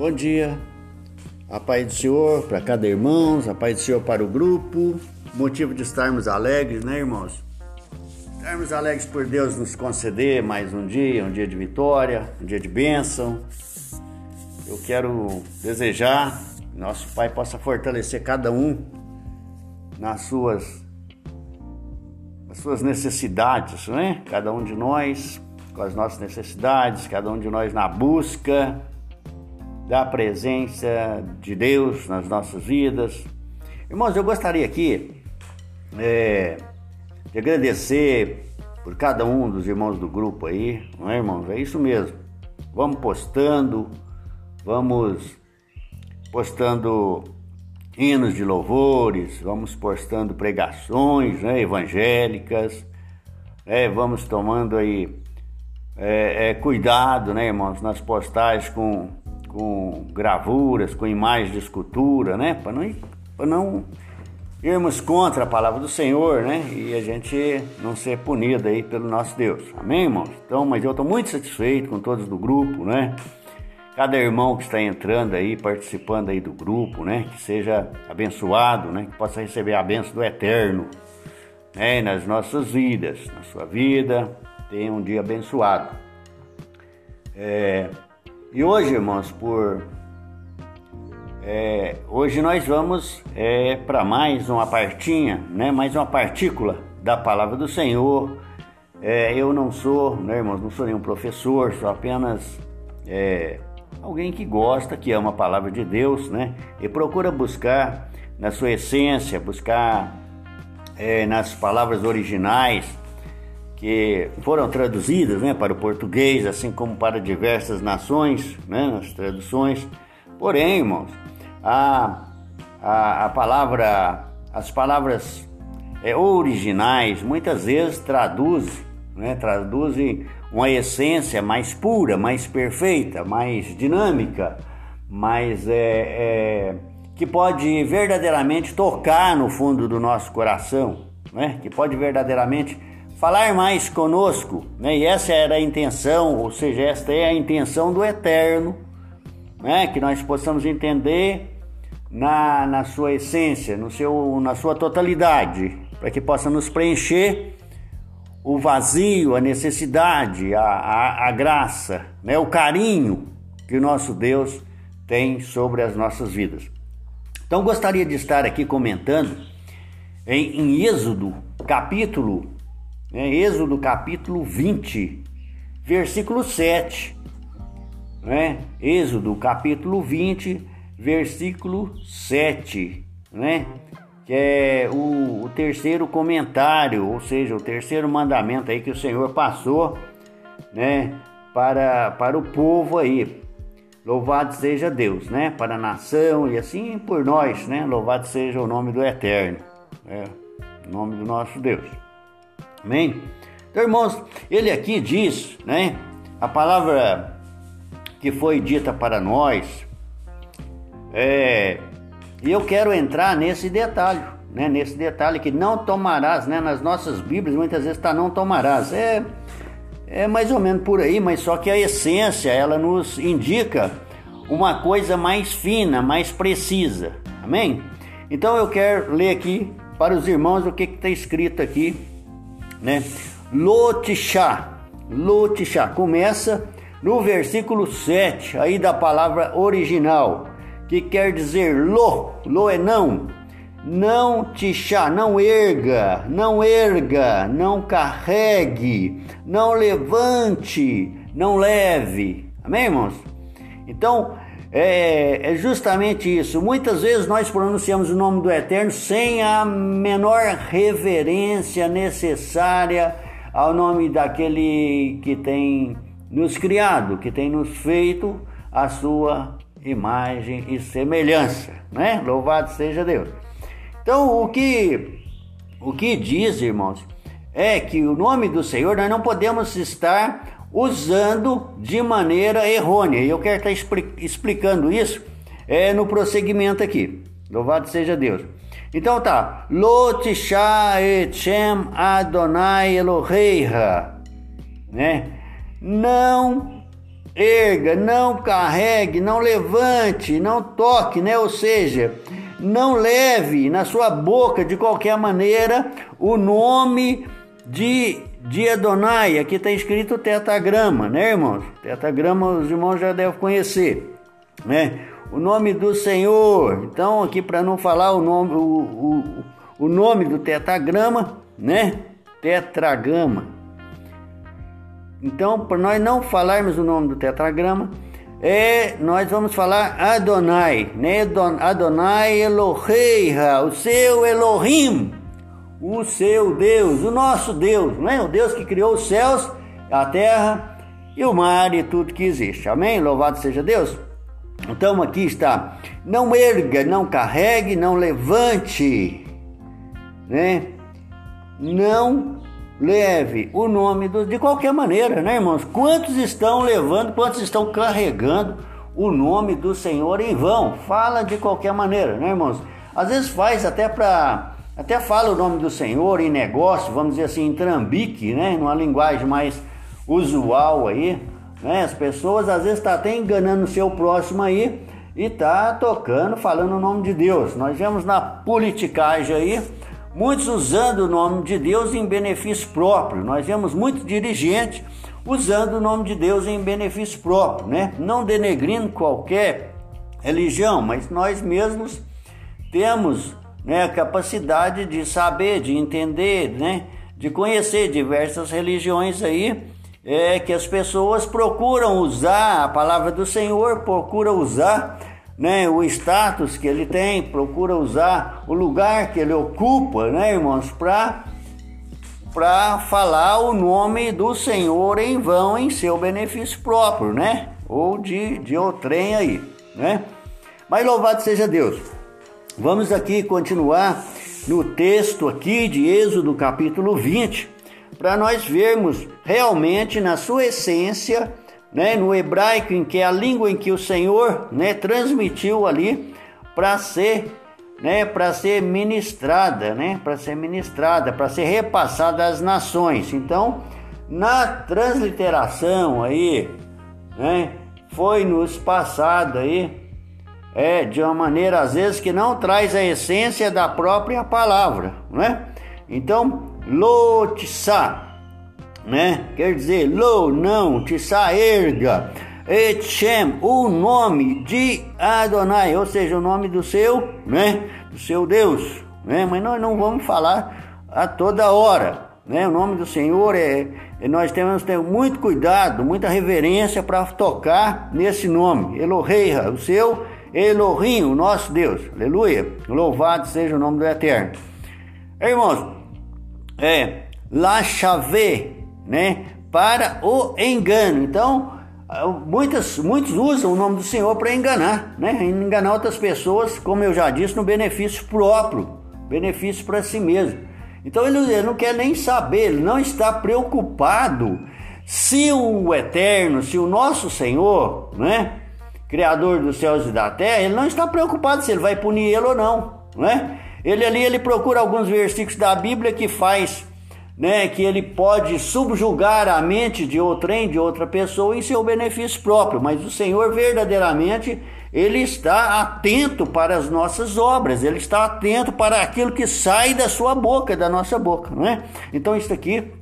Bom dia, a paz do Senhor para cada irmão, a paz do Senhor para o grupo. Motivo de estarmos alegres, né, irmãos? Estarmos alegres por Deus nos conceder mais um dia, um dia de vitória, um dia de bênção. Eu quero desejar que nosso Pai possa fortalecer cada um nas suas, nas suas necessidades, né? Cada um de nós com as nossas necessidades, cada um de nós na busca da presença de Deus nas nossas vidas. Irmãos, eu gostaria aqui é, de agradecer por cada um dos irmãos do grupo aí, não é, irmãos? É isso mesmo. Vamos postando, vamos postando hinos de louvores, vamos postando pregações né, evangélicas, é, vamos tomando aí é, é, cuidado, né, irmãos, nas postagens com com gravuras, com imagens de escultura, né? Para não, não irmos contra a palavra do Senhor, né? E a gente não ser punido aí pelo nosso Deus. Amém, irmãos? Então, mas eu estou muito satisfeito com todos do grupo, né? Cada irmão que está entrando aí, participando aí do grupo, né? Que seja abençoado, né? Que possa receber a bênção do Eterno, né? Nas nossas vidas, na sua vida, tenha um dia abençoado. É, e hoje, irmãos, por é, hoje nós vamos é, para mais uma partinha, né? Mais uma partícula da palavra do Senhor. É, eu não sou, né, irmãos, não sou nenhum professor, sou apenas é, alguém que gosta, que ama a palavra de Deus, né? E procura buscar na sua essência, buscar é, nas palavras originais que foram traduzidas né, para o português, assim como para diversas nações, né, traduções. Porém, irmãos, a, a, a palavra, as palavras é, originais muitas vezes traduzem, né, traduzem uma essência mais pura, mais perfeita, mais dinâmica, mais é, é, que pode verdadeiramente tocar no fundo do nosso coração, né, que pode verdadeiramente falar mais conosco, né? E essa era a intenção, ou seja, esta é a intenção do Eterno, né? Que nós possamos entender na, na sua essência, no seu, na sua totalidade, para que possa nos preencher o vazio, a necessidade, a, a, a graça, né? O carinho que o nosso Deus tem sobre as nossas vidas. Então gostaria de estar aqui comentando em, em Êxodo, capítulo né? Êxodo capítulo 20, versículo 7. Né? Êxodo capítulo 20, versículo 7. Né? Que é o, o terceiro comentário, ou seja, o terceiro mandamento aí que o Senhor passou né? para, para o povo aí. Louvado seja Deus, né? Para a nação e assim por nós, né? Louvado seja o nome do Eterno, né? O nome do nosso Deus. Amém? Então, irmãos, ele aqui diz, né? A palavra que foi dita para nós, é, e eu quero entrar nesse detalhe, né? Nesse detalhe que não tomarás, né? Nas nossas Bíblias muitas vezes está não tomarás. É, é mais ou menos por aí, mas só que a essência ela nos indica uma coisa mais fina, mais precisa. Amém? Então eu quero ler aqui para os irmãos o que está escrito aqui né? Lotixá, Lotixá, começa no versículo 7 aí da palavra original, que quer dizer lo, lo é não, não tixá, não erga, não erga, não carregue, não levante, não leve. Amém, irmãos? Então, é, é, justamente isso. Muitas vezes nós pronunciamos o nome do Eterno sem a menor reverência necessária ao nome daquele que tem nos criado, que tem nos feito a sua imagem e semelhança, né? Louvado seja Deus. Então, o que o que diz, irmãos, é que o nome do Senhor nós não podemos estar usando de maneira errônea. E eu quero estar explicando isso é, no prosseguimento aqui. Louvado seja Deus. Então tá. Lotisha etchem Adonai Eloheiha. Né? Não erga, não carregue, não levante, não toque, né? Ou seja, não leve na sua boca de qualquer maneira o nome de, de Adonai. Aqui está escrito tetagrama, né, irmãos? Tetagrama os irmãos já devem conhecer, né? O nome do Senhor. Então, aqui para não falar o nome, o, o, o nome do tetagrama, né? Tetragrama. Então, para nós não falarmos o nome do tetragrama, é, nós vamos falar Adonai, né? Adonai Eloheiha, o seu Elohim, o seu Deus, o nosso Deus, né? O Deus que criou os céus, a terra e o mar e tudo que existe. Amém? Louvado seja Deus. Então aqui está: não erga, não carregue, não levante, né? Não leve o nome do, de qualquer maneira, né, irmãos? Quantos estão levando, quantos estão carregando o nome do Senhor em vão? Fala de qualquer maneira, né, irmãos? Às vezes faz até para até fala o nome do Senhor em negócio, vamos dizer assim, em trambique, né, numa linguagem mais usual aí, né? As pessoas às vezes estão tá até enganando o seu próximo aí e tá tocando, falando o nome de Deus. Nós vemos na politicagem aí muitos usando o nome de Deus em benefício próprio. Nós vemos muitos dirigentes usando o nome de Deus em benefício próprio, né? Não denegrindo qualquer religião, mas nós mesmos temos né, a capacidade de saber, de entender, né, de conhecer diversas religiões aí, é que as pessoas procuram usar a palavra do Senhor, procuram usar né, o status que ele tem, procura usar o lugar que ele ocupa, né, irmãos, para para falar o nome do Senhor em vão em seu benefício próprio, né? Ou de, de outrem aí, né? Mas louvado seja Deus. Vamos aqui continuar no texto aqui de Êxodo capítulo 20, para nós vermos realmente na sua essência né, no hebraico, em que é a língua em que o Senhor né, transmitiu ali para ser né, para ser ministrada, né, para ser ministrada, para ser repassada às nações. Então, na transliteração aí, né, foi nos passado aí é de uma maneira às vezes que não traz a essência da própria palavra, né? Então, lotissa né? Quer dizer, lo, não, tissa, erga, etchem, o nome de Adonai, ou seja, o nome do seu, né? Do seu Deus, né? Mas nós não vamos falar a toda hora, né? O nome do Senhor é, é nós temos que ter muito cuidado, muita reverência para tocar nesse nome, Eloheia, o seu Elohim, o nosso Deus, aleluia, louvado seja o nome do Eterno. Irmãos, é, La Chave, né? Para o engano. Então, muitas, muitos usam o nome do Senhor para enganar, né? Enganar outras pessoas, como eu já disse, no benefício próprio, benefício para si mesmo. Então ele, ele não quer nem saber, ele não está preocupado se o Eterno, se o nosso Senhor, né? Criador dos céus e da terra, ele não está preocupado se ele vai punir ele ou não, né? Ele ali ele procura alguns versículos da Bíblia que faz né, que ele pode subjugar a mente de outrem, de outra pessoa em seu benefício próprio, mas o Senhor verdadeiramente ele está atento para as nossas obras, ele está atento para aquilo que sai da sua boca, da nossa boca, não é? Então isso aqui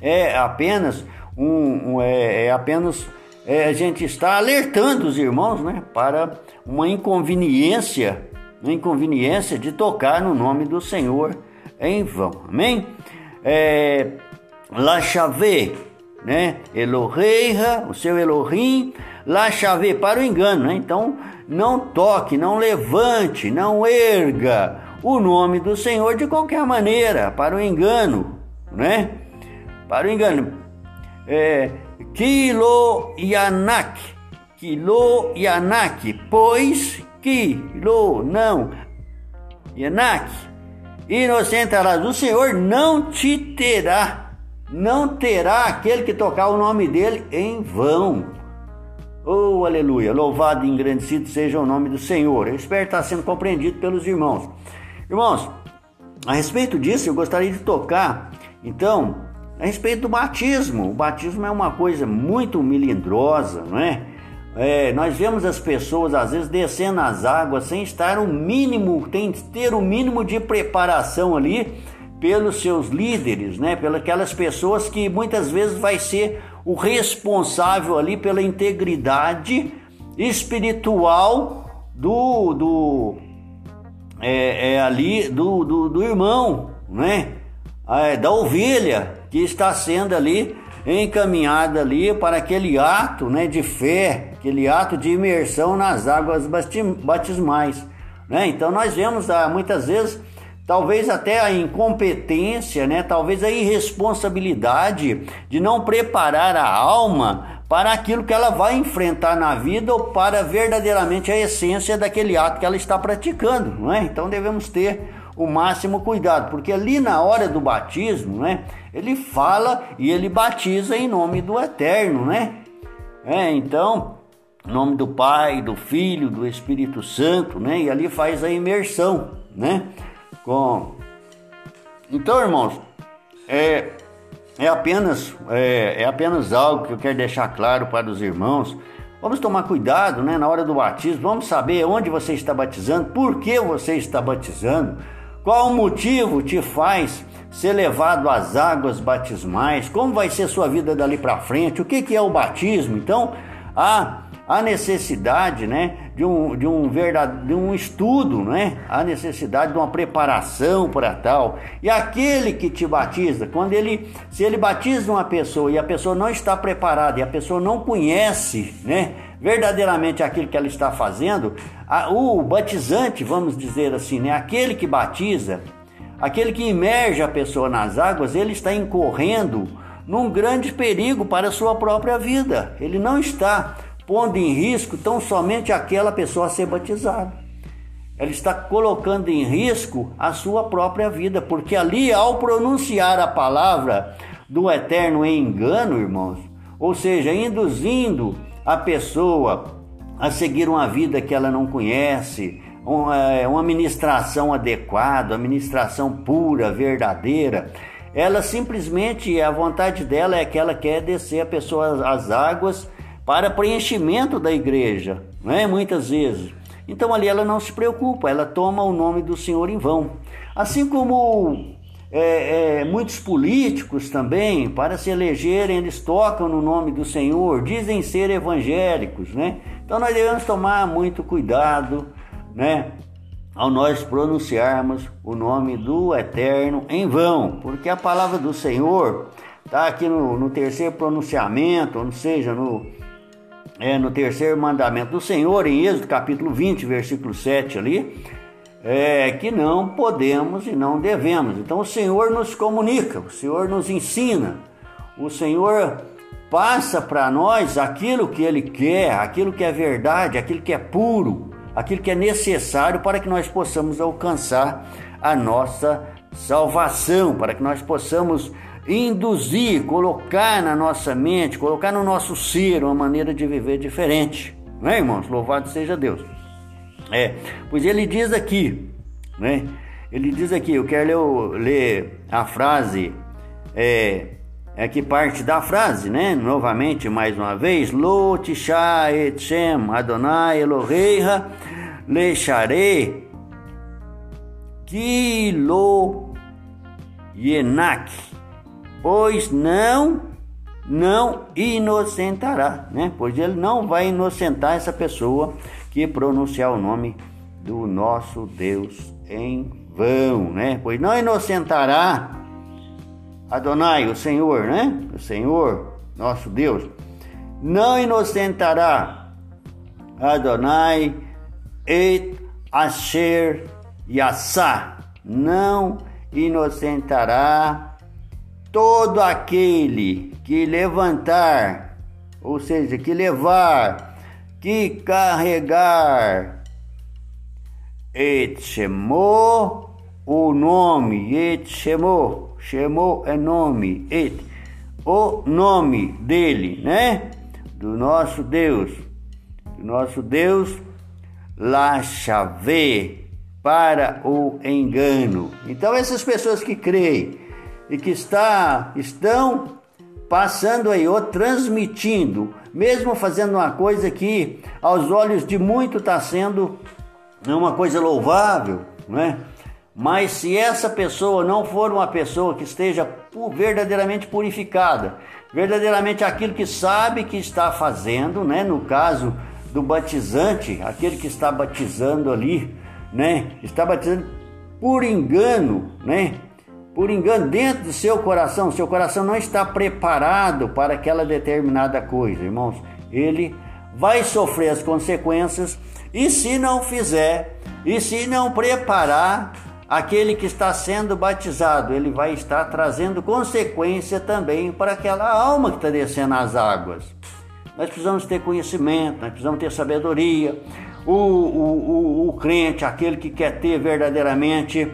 é apenas um, um é, é, apenas é, a gente está alertando os irmãos, né, para uma inconveniência, uma inconveniência de tocar no nome do Senhor em vão. Amém? é, Lachave, né? Eloheia, o seu Elohim, Lachave, para o engano, né? Então, não toque, não levante, não erga o nome do Senhor de qualquer maneira, para o engano, né? Para o engano. É, Kilo Yanak, pois Kilo, não, Yanak, inocentarás. O Senhor não te terá, não terá aquele que tocar o nome dele em vão. Oh, aleluia! Louvado e engrandecido seja o nome do Senhor. Eu espero estar sendo compreendido pelos irmãos. Irmãos, a respeito disso, eu gostaria de tocar, então, a respeito do batismo. O batismo é uma coisa muito melindrosa, não é? É, nós vemos as pessoas às vezes descendo as águas sem estar o mínimo, tem ter o mínimo de preparação ali pelos seus líderes, né? Pelas aquelas pessoas que muitas vezes vai ser o responsável ali pela integridade espiritual do, do é, é ali do, do, do, irmão, né? É, da ovelha que está sendo ali encaminhada ali para aquele ato, né, de fé, aquele ato de imersão nas águas batismais, né? Então nós vemos ah, muitas vezes talvez até a incompetência, né? talvez a irresponsabilidade de não preparar a alma para aquilo que ela vai enfrentar na vida ou para verdadeiramente a essência daquele ato que ela está praticando, não é? Então devemos ter o máximo cuidado, porque ali na hora do batismo, né, ele fala e ele batiza em nome do Eterno, né? É, então, em nome do Pai, do Filho, do Espírito Santo, né? E ali faz a imersão, né? com. Então, irmãos, é, é, apenas, é, é apenas algo que eu quero deixar claro para os irmãos. Vamos tomar cuidado né, na hora do batismo, vamos saber onde você está batizando, por que você está batizando, qual o motivo te faz ser levado às águas batismais, como vai ser sua vida dali para frente, o que, que é o batismo. Então, há a necessidade né, de, um, de, um verdade, de um estudo, né, a necessidade de uma preparação para tal. E aquele que te batiza, quando ele, se ele batiza uma pessoa e a pessoa não está preparada e a pessoa não conhece né, verdadeiramente aquilo que ela está fazendo, a, o batizante, vamos dizer assim, né, aquele que batiza, aquele que imerge a pessoa nas águas, ele está incorrendo num grande perigo para a sua própria vida. Ele não está pondo em risco tão somente aquela pessoa a ser batizada. Ela está colocando em risco a sua própria vida, porque ali, ao pronunciar a palavra do eterno engano, irmãos, ou seja, induzindo a pessoa a seguir uma vida que ela não conhece, uma, uma administração adequada, administração pura, verdadeira, ela simplesmente, a vontade dela é que ela quer descer a pessoa às águas para preenchimento da igreja, não é? Muitas vezes. Então ali ela não se preocupa, ela toma o nome do Senhor em vão. Assim como é, é, muitos políticos também, para se elegerem, eles tocam no nome do Senhor, dizem ser evangélicos, né? Então nós devemos tomar muito cuidado, né? Ao nós pronunciarmos o nome do Eterno em vão, porque a palavra do Senhor está aqui no, no terceiro pronunciamento, ou seja, no é, no terceiro mandamento do Senhor, em Êxodo capítulo 20, versículo 7 ali, é que não podemos e não devemos. Então o Senhor nos comunica, o Senhor nos ensina, o Senhor passa para nós aquilo que Ele quer, aquilo que é verdade, aquilo que é puro, aquilo que é necessário para que nós possamos alcançar a nossa salvação, para que nós possamos induzir, colocar na nossa mente, colocar no nosso ser uma maneira de viver diferente. Não é, irmãos? Louvado seja Deus. É, pois ele diz aqui, né? Ele diz aqui, eu quero ler, ler a frase, é, é que parte da frase, né? Novamente, mais uma vez, Lo tisha etchem Adonai Eloheiha lecharei kilo yenak pois não não inocentará, né? Pois ele não vai inocentar essa pessoa que pronunciar o nome do nosso Deus em vão, né? Pois não inocentará Adonai, o Senhor, né? O Senhor, nosso Deus, não inocentará Adonai et Asher Yassá, não inocentará todo aquele que levantar, ou seja, que levar, que carregar, et chamou o nome, et chamou, chamou é nome, et o nome dele, né? Do nosso Deus, do nosso Deus, la chave para o engano. Então essas pessoas que creem e que está, estão passando aí, ou transmitindo, mesmo fazendo uma coisa que aos olhos de muito está sendo uma coisa louvável, né? Mas se essa pessoa não for uma pessoa que esteja verdadeiramente purificada, verdadeiramente aquilo que sabe que está fazendo, né? No caso do batizante, aquele que está batizando ali, né? Está batizando por engano, né? Por engano dentro do seu coração, seu coração não está preparado para aquela determinada coisa, irmãos. Ele vai sofrer as consequências e se não fizer, e se não preparar, aquele que está sendo batizado, ele vai estar trazendo consequência também para aquela alma que está descendo as águas. Nós precisamos ter conhecimento, nós precisamos ter sabedoria. O, o, o, o crente, aquele que quer ter verdadeiramente,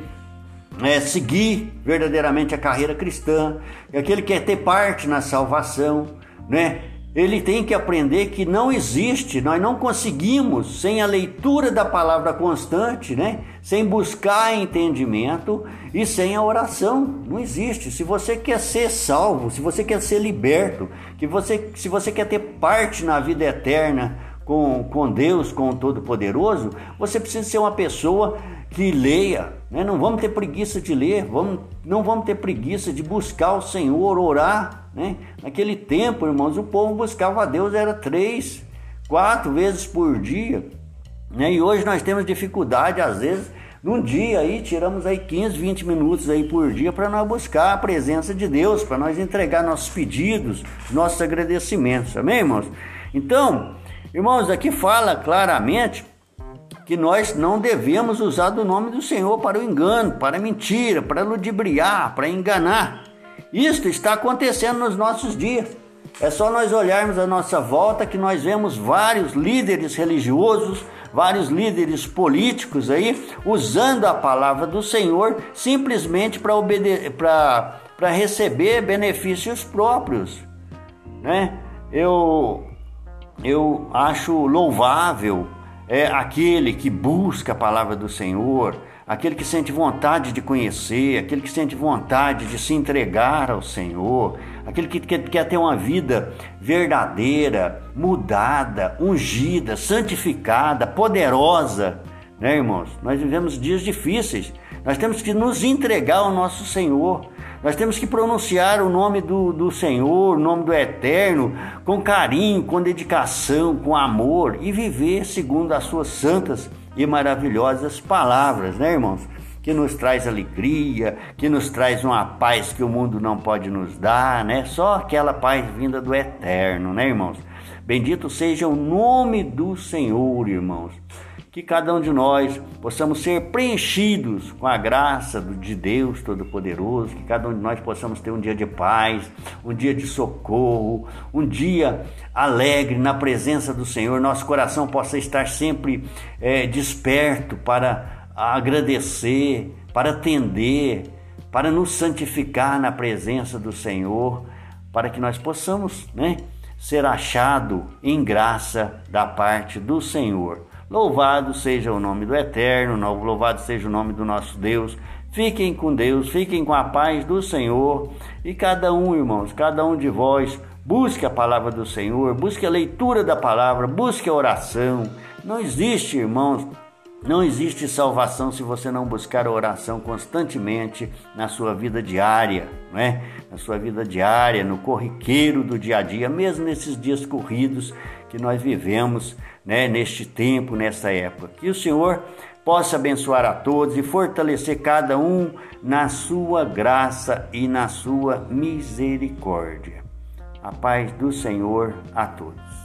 é, seguir verdadeiramente a carreira cristã, aquele que quer ter parte na salvação, né? ele tem que aprender que não existe, nós não conseguimos sem a leitura da palavra constante, né? Sem buscar entendimento e sem a oração, não existe. Se você quer ser salvo, se você quer ser liberto, que você, se você quer ter parte na vida eterna com, com Deus, com o Todo-Poderoso, você precisa ser uma pessoa que leia, né? não vamos ter preguiça de ler, vamos, não vamos ter preguiça de buscar o Senhor, orar. Né? Naquele tempo, irmãos, o povo buscava a Deus, era três, quatro vezes por dia. Né? E hoje nós temos dificuldade, às vezes, num dia aí, tiramos aí 15, 20 minutos aí por dia para nós buscar a presença de Deus, para nós entregar nossos pedidos, nossos agradecimentos, amém, irmãos? Então, irmãos, aqui fala claramente que nós não devemos usar do nome do Senhor para o engano, para a mentira, para ludibriar, para enganar. Isto está acontecendo nos nossos dias. É só nós olharmos a nossa volta que nós vemos vários líderes religiosos, vários líderes políticos aí usando a palavra do Senhor simplesmente para receber benefícios próprios, né? Eu eu acho louvável é aquele que busca a palavra do Senhor, aquele que sente vontade de conhecer, aquele que sente vontade de se entregar ao Senhor, aquele que quer, ter uma vida verdadeira, mudada, ungida, santificada, poderosa. Né, irmãos? Nós vivemos dias difíceis. Nós temos que nos entregar ao nosso Senhor. Nós temos que pronunciar o nome do, do Senhor, o nome do Eterno, com carinho, com dedicação, com amor e viver segundo as suas santas e maravilhosas palavras, né, irmãos? Que nos traz alegria, que nos traz uma paz que o mundo não pode nos dar, né? Só aquela paz vinda do Eterno, né, irmãos? Bendito seja o nome do Senhor, irmãos que cada um de nós possamos ser preenchidos com a graça de Deus Todo-Poderoso, que cada um de nós possamos ter um dia de paz, um dia de socorro, um dia alegre na presença do Senhor, nosso coração possa estar sempre é, desperto para agradecer, para atender, para nos santificar na presença do Senhor, para que nós possamos, né, ser achado em graça da parte do Senhor. Louvado seja o nome do Eterno, louvado seja o nome do nosso Deus. Fiquem com Deus, fiquem com a paz do Senhor. E cada um, irmãos, cada um de vós, busque a palavra do Senhor, busque a leitura da palavra, busque a oração. Não existe, irmãos, não existe salvação se você não buscar a oração constantemente na sua vida diária, não é? Na sua vida diária, no corriqueiro do dia a dia, mesmo nesses dias corridos que nós vivemos né, neste tempo, nessa época. Que o Senhor possa abençoar a todos e fortalecer cada um na sua graça e na sua misericórdia. A paz do Senhor a todos.